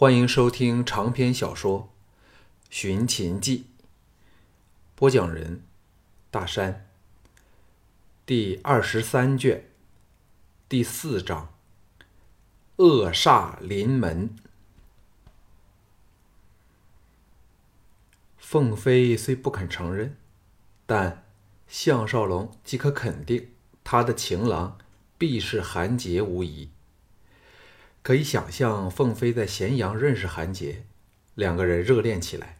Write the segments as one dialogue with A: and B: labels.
A: 欢迎收听长篇小说《寻秦记》，播讲人：大山。第二十三卷，第四章：恶煞临门。凤飞虽不肯承认，但项少龙即可肯定，他的情郎必是韩杰无疑。可以想象，凤飞在咸阳认识韩杰，两个人热恋起来，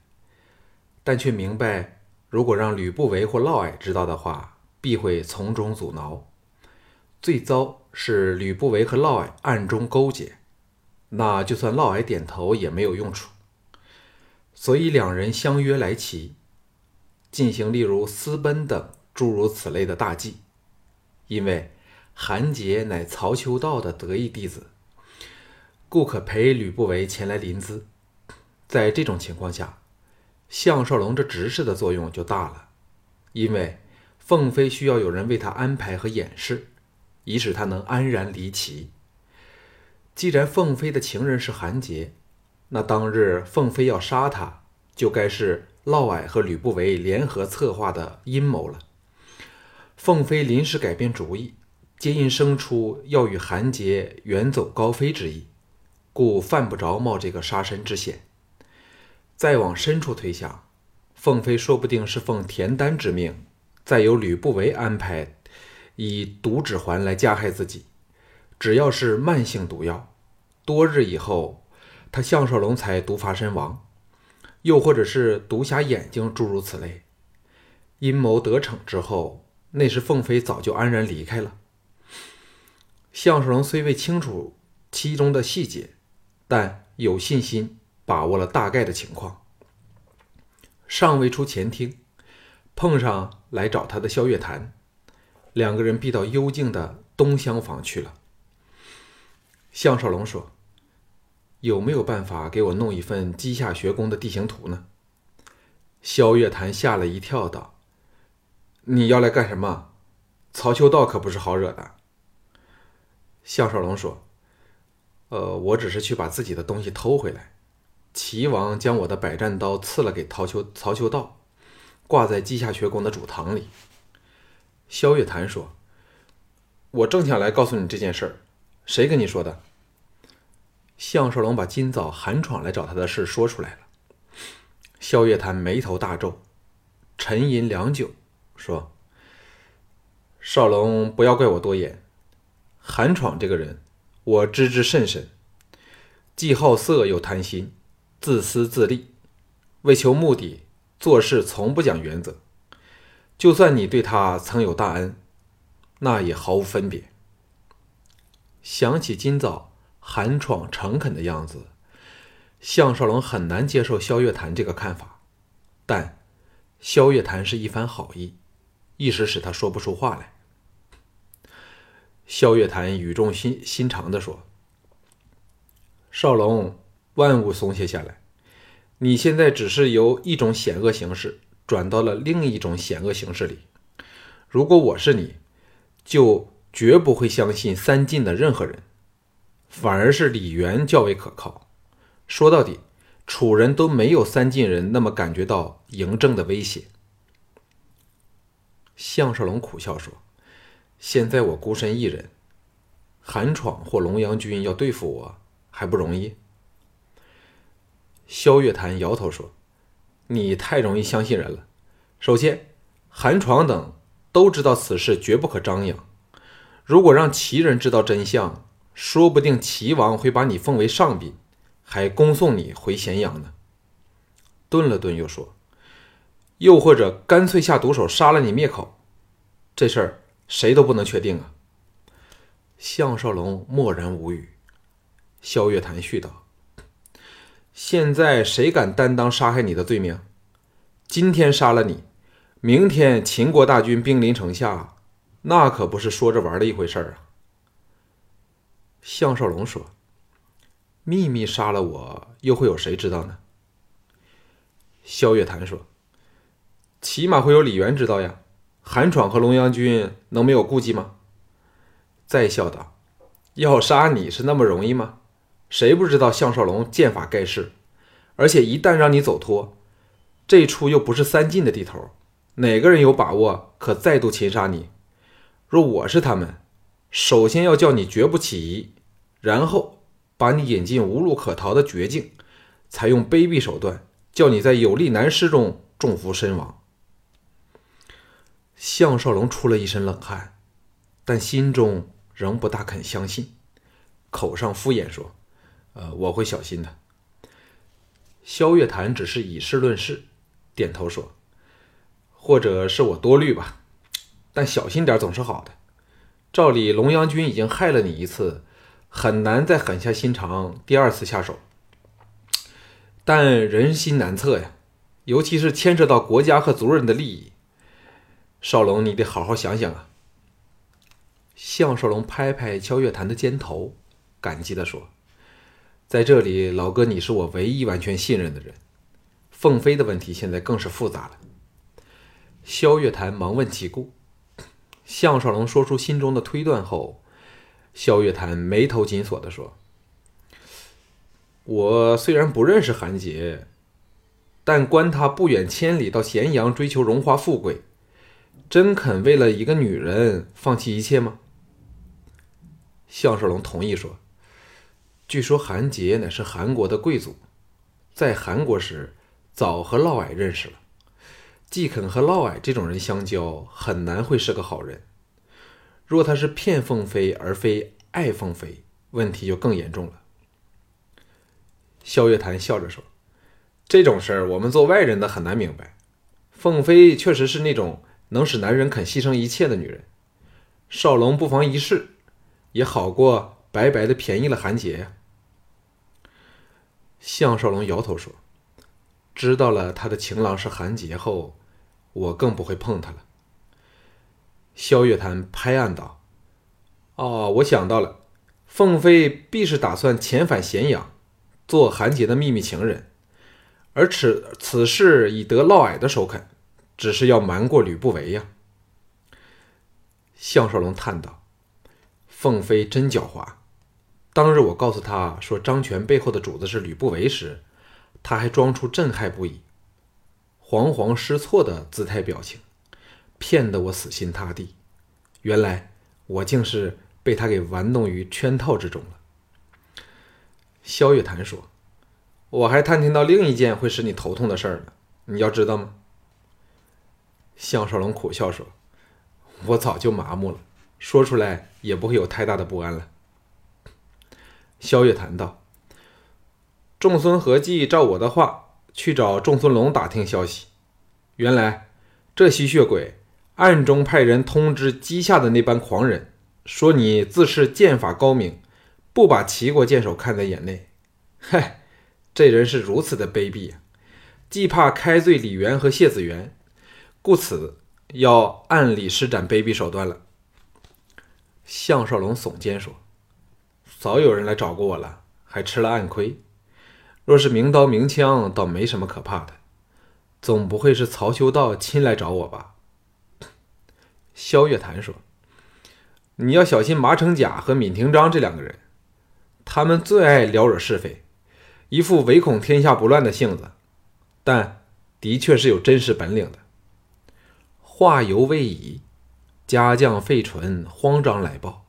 A: 但却明白，如果让吕不韦或嫪毐知道的话，必会从中阻挠。最糟是吕不韦和嫪毐暗中勾结，那就算嫪毐点头也没有用处。所以两人相约来齐，进行例如私奔等诸如此类的大计。因为韩杰乃曹秋道的得意弟子。故可陪吕不韦前来临淄，在这种情况下，项少龙这执事的作用就大了，因为凤飞需要有人为他安排和掩饰，以使他能安然离齐。既然凤飞的情人是韩杰，那当日凤飞要杀他，就该是嫪毐和吕不韦联合策划的阴谋了。凤飞临时改变主意，皆因生出要与韩杰远走高飞之意。故犯不着冒这个杀身之险。再往深处推想，凤飞说不定是奉田丹之命，再由吕不韦安排，以毒指环来加害自己。只要是慢性毒药，多日以后，他项少龙才毒发身亡。又或者是毒瞎眼睛，诸如此类。阴谋得逞之后，那时凤飞早就安然离开了。项少龙虽未清楚其中的细节。但有信心把握了大概的情况，尚未出前厅，碰上来找他的萧月潭，两个人避到幽静的东厢房去了。项少龙说：“有没有办法给我弄一份稷下学宫的地形图呢？”萧月潭吓了一跳，道：“你要来干什么？曹秋道可不是好惹的。”项少龙说。呃，我只是去把自己的东西偷回来。齐王将我的百战刀赐了给曹秋曹秋道，挂在稷下学宫的主堂里。萧月潭说：“我正想来告诉你这件事儿，谁跟你说的？”项少龙把今早韩闯来找他的事说出来了。萧月潭眉头大皱，沉吟良久，说：“少龙，不要怪我多言。韩闯这个人。”我知之甚深，既好色又贪心，自私自利，为求目的做事从不讲原则。就算你对他曾有大恩，那也毫无分别。想起今早韩闯诚恳的样子，项少龙很难接受萧月潭这个看法。但萧月潭是一番好意，一时使他说不出话来。萧月潭语重心心长地说：“少龙，万物松懈下来。你现在只是由一种险恶形式转到了另一种险恶形式里。如果我是你，就绝不会相信三晋的任何人，反而是李元较为可靠。说到底，楚人都没有三晋人那么感觉到嬴政的威胁。”项少龙苦笑说。现在我孤身一人，韩闯或龙阳君要对付我还不容易。萧月潭摇头说：“你太容易相信人了。首先，韩闯等都知道此事绝不可张扬。如果让齐人知道真相，说不定齐王会把你奉为上宾，还恭送你回咸阳呢。”顿了顿，又说：“又或者干脆下毒手杀了你灭口，这事儿。”谁都不能确定啊！项少龙默然无语。萧月潭絮道：“现在谁敢担当杀害你的罪名？今天杀了你，明天秦国大军兵临城下，那可不是说着玩的一回事儿啊！”项少龙说：“秘密杀了我，又会有谁知道呢？”萧月潭说：“起码会有李元知道呀。”韩闯和龙阳君能没有顾忌吗？再笑道：“要杀你是那么容易吗？谁不知道项少龙剑法盖世？而且一旦让你走脱，这处又不是三晋的地头，哪个人有把握可再度擒杀你？若我是他们，首先要叫你绝不起疑，然后把你引进无路可逃的绝境，采用卑鄙手段，叫你在有力难施中中伏身亡。项少龙出了一身冷汗，但心中仍不大肯相信，口上敷衍说：“呃，我会小心的。”萧月潭只是以事论事，点头说：“或者是我多虑吧，但小心点总是好的。照理，龙阳君已经害了你一次，很难再狠下心肠第二次下手。但人心难测呀，尤其是牵扯到国家和族人的利益。少龙，你得好好想想啊。”项少龙拍拍萧月潭的肩头，感激地说。在这里，老哥，你是我唯一完全信任的人。凤飞的问题现在更是复杂了。萧月潭忙问其故。项少龙说出心中的推断后，萧月潭眉头紧锁的说：“我虽然不认识韩杰，但观他不远千里到咸阳追求荣华富贵，真肯为了一个女人放弃一切吗？”项少龙同意说。据说韩杰乃是韩国的贵族，在韩国时早和嫪毐认识了。季肯和嫪毐这种人相交，很难会是个好人。若他是骗凤飞而非爱凤飞，问题就更严重了。萧月潭笑着说：“这种事儿，我们做外人的很难明白。凤飞确实是那种能使男人肯牺牲一切的女人。少龙不妨一试，也好过白白的便宜了韩杰呀。”项少龙摇头说：“知道了他的情郎是韩杰后，我更不会碰他了。”萧月潭拍案道：“哦，我想到了，凤飞必是打算遣返咸阳，做韩杰的秘密情人，而此此事已得嫪毐的首肯，只是要瞒过吕不韦呀。”项少龙叹道：“凤飞真狡猾。”当日我告诉他说张权背后的主子是吕不韦时，他还装出震撼不已、惶惶失措的姿态表情，骗得我死心塌地。原来我竟是被他给玩弄于圈套之中了。萧月潭说：“我还探听到另一件会使你头痛的事儿呢，你要知道吗？”项少龙苦笑说：“我早就麻木了，说出来也不会有太大的不安了。”萧月谈道：“仲孙合计照我的话去找仲孙龙打听消息。原来这吸血鬼暗中派人通知姬下的那班狂人，说你自恃剑法高明，不把齐国剑手看在眼内。嗨，这人是如此的卑鄙啊！既怕开罪李元和谢子元，故此要暗里施展卑鄙手段了。”项少龙耸肩说。早有人来找过我了，还吃了暗亏。若是明刀明枪，倒没什么可怕的。总不会是曹修道亲来找我吧？萧月潭说：“你要小心麻成甲和闵廷章这两个人，他们最爱撩惹是非，一副唯恐天下不乱的性子，但的确是有真实本领的。”话犹未已，家将费纯慌张来报。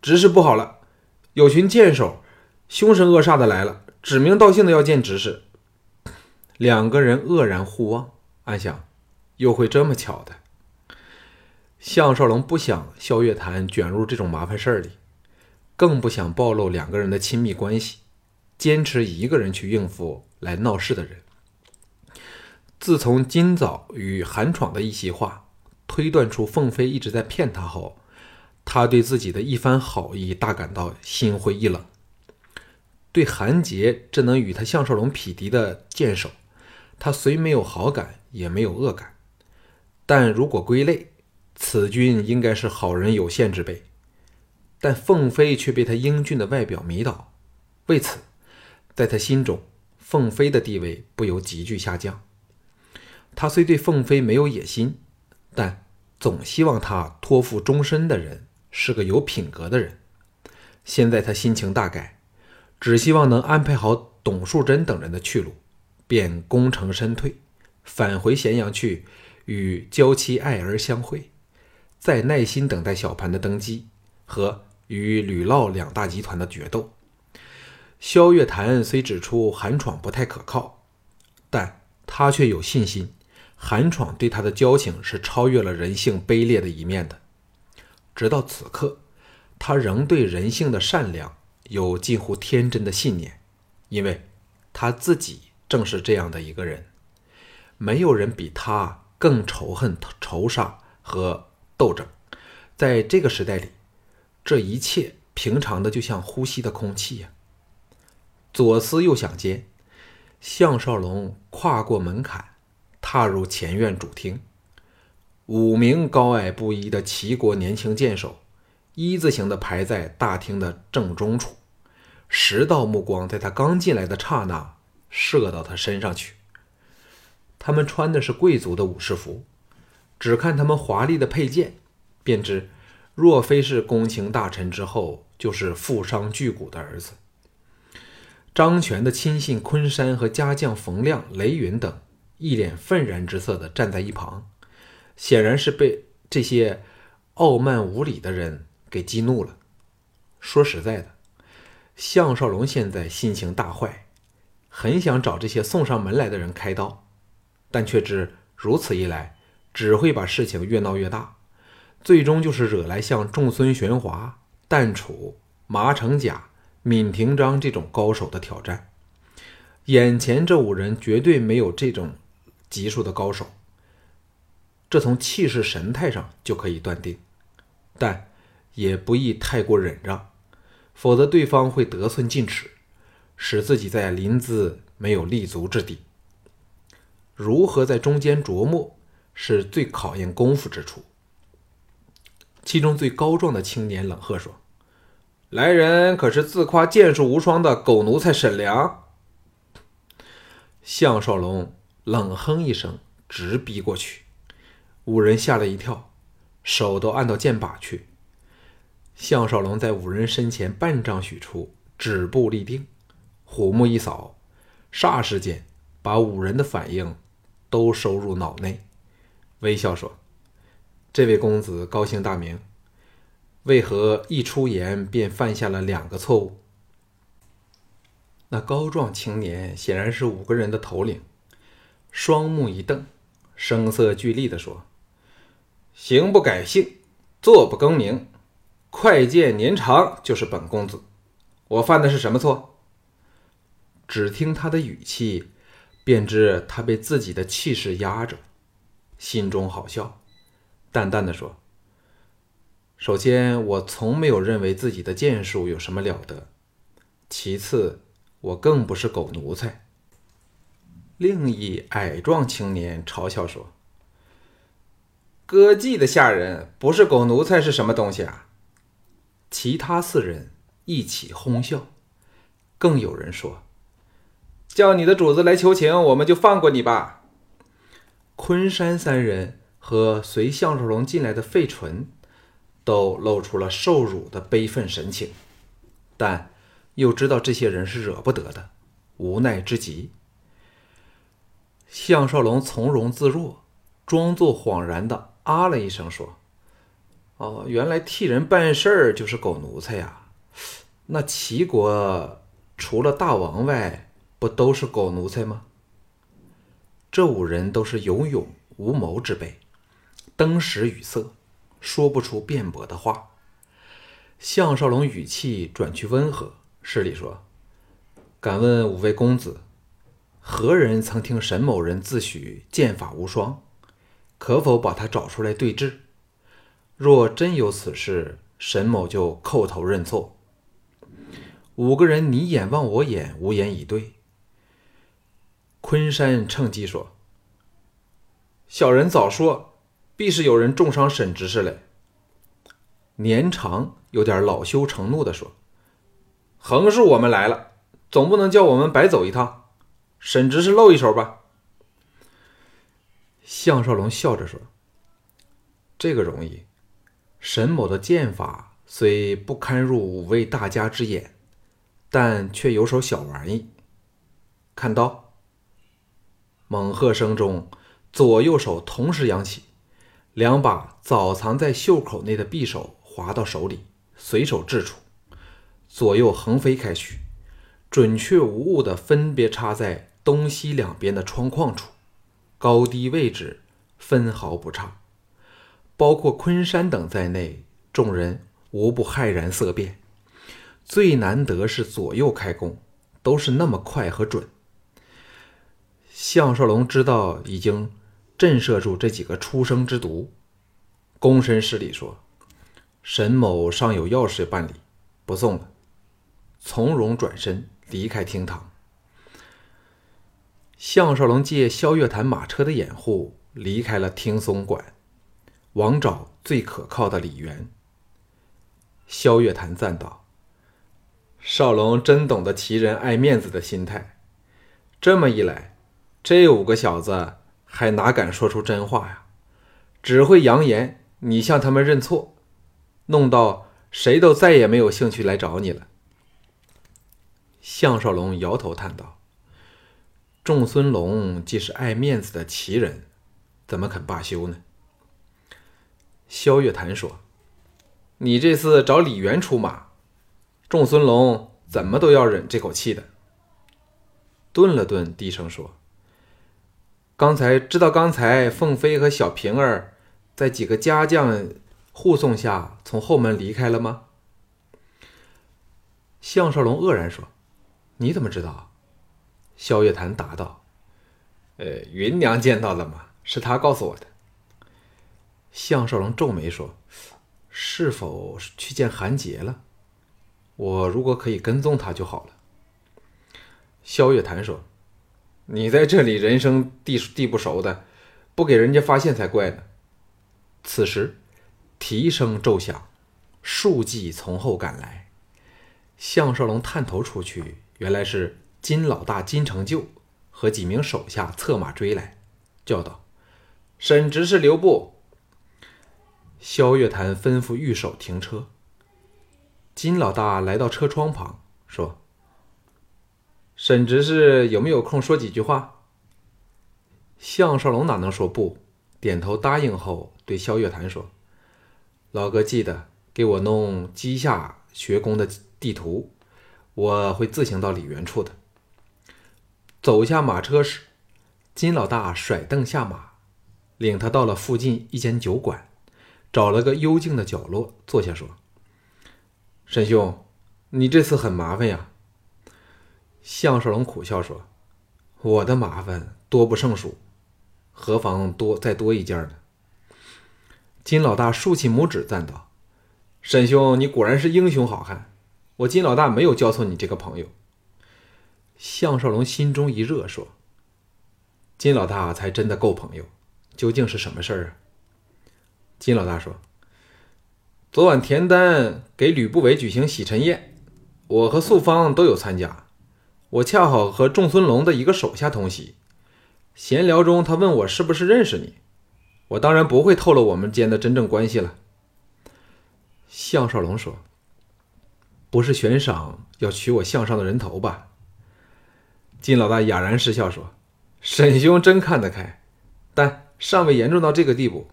A: 执事不好了，有群剑手凶神恶煞的来了，指名道姓的要见执事。两个人愕然互望，暗想：又会这么巧的？项少龙不想萧月潭卷入这种麻烦事儿里，更不想暴露两个人的亲密关系，坚持一个人去应付来闹事的人。自从今早与韩闯的一席话，推断出凤飞一直在骗他后。他对自己的一番好意大感到心灰意冷，对韩杰这能与他项少龙匹敌的剑手，他虽没有好感，也没有恶感。但如果归类，此君应该是好人有限之辈。但凤飞却被他英俊的外表迷倒，为此，在他心中，凤飞的地位不由急剧下降。他虽对凤飞没有野心，但总希望他托付终身的人。是个有品格的人，现在他心情大改，只希望能安排好董树贞等人的去路，便功成身退，返回咸阳去与娇妻爱儿相会，再耐心等待小盘的登基和与吕嫪两大集团的决斗。萧月潭虽指出韩闯不太可靠，但他却有信心，韩闯对他的交情是超越了人性卑劣的一面的。直到此刻，他仍对人性的善良有近乎天真的信念，因为他自己正是这样的一个人。没有人比他更仇恨仇杀和斗争。在这个时代里，这一切平常的就像呼吸的空气呀。左思右想间，项少龙跨过门槛，踏入前院主厅。五名高矮不一的齐国年轻剑手，一字形的排在大厅的正中处。十道目光在他刚进来的刹那射到他身上去。他们穿的是贵族的武士服，只看他们华丽的佩剑，便知若非是公卿大臣之后，就是富商巨贾的儿子。张权的亲信昆山和家将冯亮、雷云等一脸愤然之色的站在一旁，显然是被这些傲慢无礼的人给激怒了。说实在的，项少龙现在心情大坏，很想找这些送上门来的人开刀，但却知如此一来只会把事情越闹越大，最终就是惹来像仲孙玄华、淡楚、麻成甲。闵廷章这种高手的挑战，眼前这五人绝对没有这种级数的高手，这从气势神态上就可以断定，但也不宜太过忍让，否则对方会得寸进尺，使自己在临淄没有立足之地。如何在中间琢磨，是最考验功夫之处。其中最高壮的青年冷喝说。来人，可是自夸剑术无双的狗奴才沈良？项少龙冷哼一声，直逼过去。五人吓了一跳，手都按到剑把去。项少龙在五人身前半丈许处止步立定，虎目一扫，霎时间把五人的反应都收入脑内，微笑说：“这位公子高姓大名？”为何一出言便犯下了两个错误？那高壮青年显然是五个人的头领，双目一瞪，声色俱厉地说：“行不改姓，坐不更名，快见年长就是本公子。我犯的是什么错？”只听他的语气，便知他被自己的气势压着，心中好笑，淡淡的说。首先，我从没有认为自己的剑术有什么了得。其次，我更不是狗奴才。另一矮壮青年嘲笑说：“歌妓的下人不是狗奴才是什么东西啊？”其他四人一起哄笑，更有人说：“叫你的主子来求情，我们就放过你吧。”昆山三人和随项少龙进来的费纯。都露出了受辱的悲愤神情，但又知道这些人是惹不得的，无奈之极。项少龙从容自若，装作恍然的啊了一声，说：“哦，原来替人办事儿就是狗奴才呀！那齐国除了大王外，不都是狗奴才吗？”这五人都是有勇无谋之辈，登时语塞。说不出辩驳的话。项少龙语气转去温和，施礼说：“敢问五位公子，何人曾听沈某人自诩剑法无双？可否把他找出来对质？若真有此事，沈某就叩头认错。”五个人你眼望我眼，无言以对。昆山趁机说：“小人早说。”必是有人重伤沈执事嘞。年长有点恼羞成怒的说：“横竖我们来了，总不能叫我们白走一趟。沈执事露一手吧。”项少龙笑着说：“这个容易，沈某的剑法虽不堪入五位大家之眼，但却有手小玩意。看刀！猛喝声中，左右手同时扬起，两把早藏在袖口内的匕首滑到手里，随手掷出，左右横飞开去，准确无误地分别插在东西两边的窗框处，高低位置分毫不差。包括昆山等在内，众人无不骇然色变。最难得是左右开弓，都是那么快和准。项少龙知道已经震慑住这几个出生之犊，躬身施礼说：“沈某尚有要事办理，不送了。”从容转身离开厅堂。项少龙借萧月潭马车的掩护，离开了听松馆。往找最可靠的李元。萧月潭赞道：“少龙真懂得奇人爱面子的心态。这么一来，这五个小子还哪敢说出真话呀？只会扬言你向他们认错，弄到谁都再也没有兴趣来找你了。”项少龙摇头叹道：“仲孙龙既是爱面子的奇人，怎么肯罢休呢？”萧月潭说：“你这次找李元出马，仲孙龙怎么都要忍这口气的。”顿了顿，低声说：“刚才知道，刚才凤飞和小平儿在几个家将护送下从后门离开了吗？”项少龙愕然说：“你怎么知道？”萧月潭答道：“呃，云娘见到了吗？是她告诉我的。”项少龙皱眉说：“是否去见韩杰了？我如果可以跟踪他就好了。”萧月潭说：“你在这里人生地地不熟的，不给人家发现才怪呢。”此时，蹄声骤响，数骑从后赶来。项少龙探头出去，原来是金老大金成就和几名手下策马追来，叫道：“沈执事留步。”萧月潭吩咐御手停车。金老大来到车窗旁，说：“沈执事有没有空说几句话？”项少龙哪能说不，点头答应后，对萧月潭说：“老哥记得给我弄稷下学宫的地图，我会自行到李元处的。”走下马车时，金老大甩凳下马，领他到了附近一间酒馆。找了个幽静的角落坐下，说：“沈兄，你这次很麻烦呀。”项少龙苦笑说：“我的麻烦多不胜数，何妨多再多一件呢？”金老大竖起拇指赞道：“沈兄，你果然是英雄好汉，我金老大没有交错你这个朋友。”项少龙心中一热，说：“金老大才真的够朋友，究竟是什么事儿啊？”金老大说：“昨晚田丹给吕不韦举行洗尘宴，我和素芳都有参加。我恰好和仲孙龙的一个手下同席。闲聊中，他问我是不是认识你。我当然不会透露我们间的真正关系了。”项少龙说：“不是悬赏要取我项上的人头吧？”金老大哑然失笑说：“沈兄真看得开，但尚未严重到这个地步。”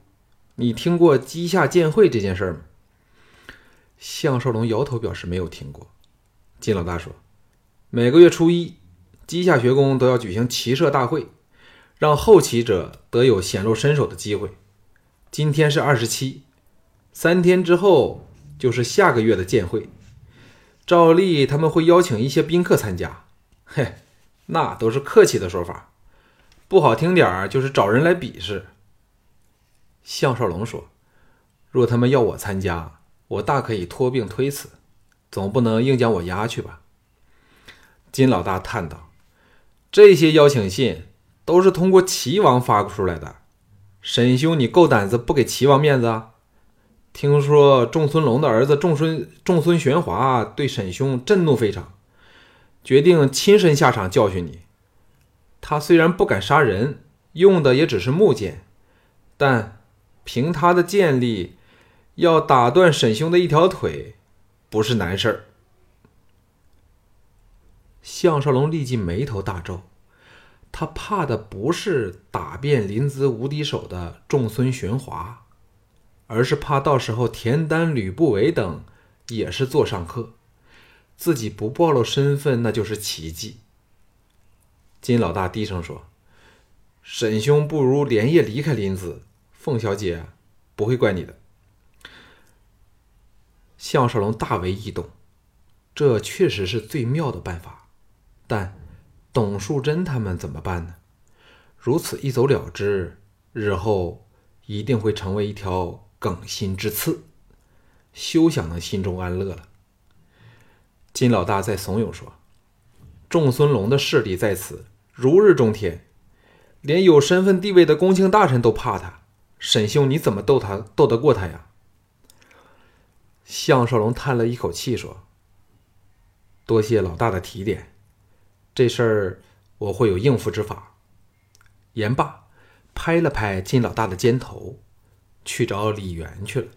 A: 你听过稷下见会这件事吗？项少龙摇头表示没有听过。金老大说：“每个月初一，稷下学宫都要举行骑射大会，让后起者得有显露身手的机会。今天是二十七，三天之后就是下个月的见会。照例他们会邀请一些宾客参加，嘿，那都是客气的说法，不好听点儿就是找人来比试。”项少龙说：“若他们要我参加，我大可以托病推辞，总不能硬将我押去吧？”金老大叹道：“这些邀请信都是通过齐王发出来的，沈兄，你够胆子不给齐王面子啊？听说仲孙龙的儿子仲孙仲孙玄华对沈兄震怒非常，决定亲身下场教训你。他虽然不敢杀人，用的也只是木剑，但……”凭他的剑力，要打断沈兄的一条腿，不是难事儿。”项少龙立即眉头大皱，他怕的不是打遍临淄无敌手的仲孙玄华，而是怕到时候田丹、吕不韦等也是座上客，自己不暴露身份那就是奇迹。金老大低声说：“沈兄不如连夜离开临淄，凤小姐不会怪你的。”项少龙大为异动，这确实是最妙的办法。但董树贞他们怎么办呢？如此一走了之，日后一定会成为一条梗心之刺，休想能心中安乐了。金老大在怂恿说：“仲孙龙的势力在此如日中天，连有身份地位的公卿大臣都怕他。沈兄，你怎么斗他斗得过他呀？”项少龙叹了一口气说：“多谢老大的提点。”这事儿我会有应付之法。言罢，拍了拍金老大的肩头，去找李元去了。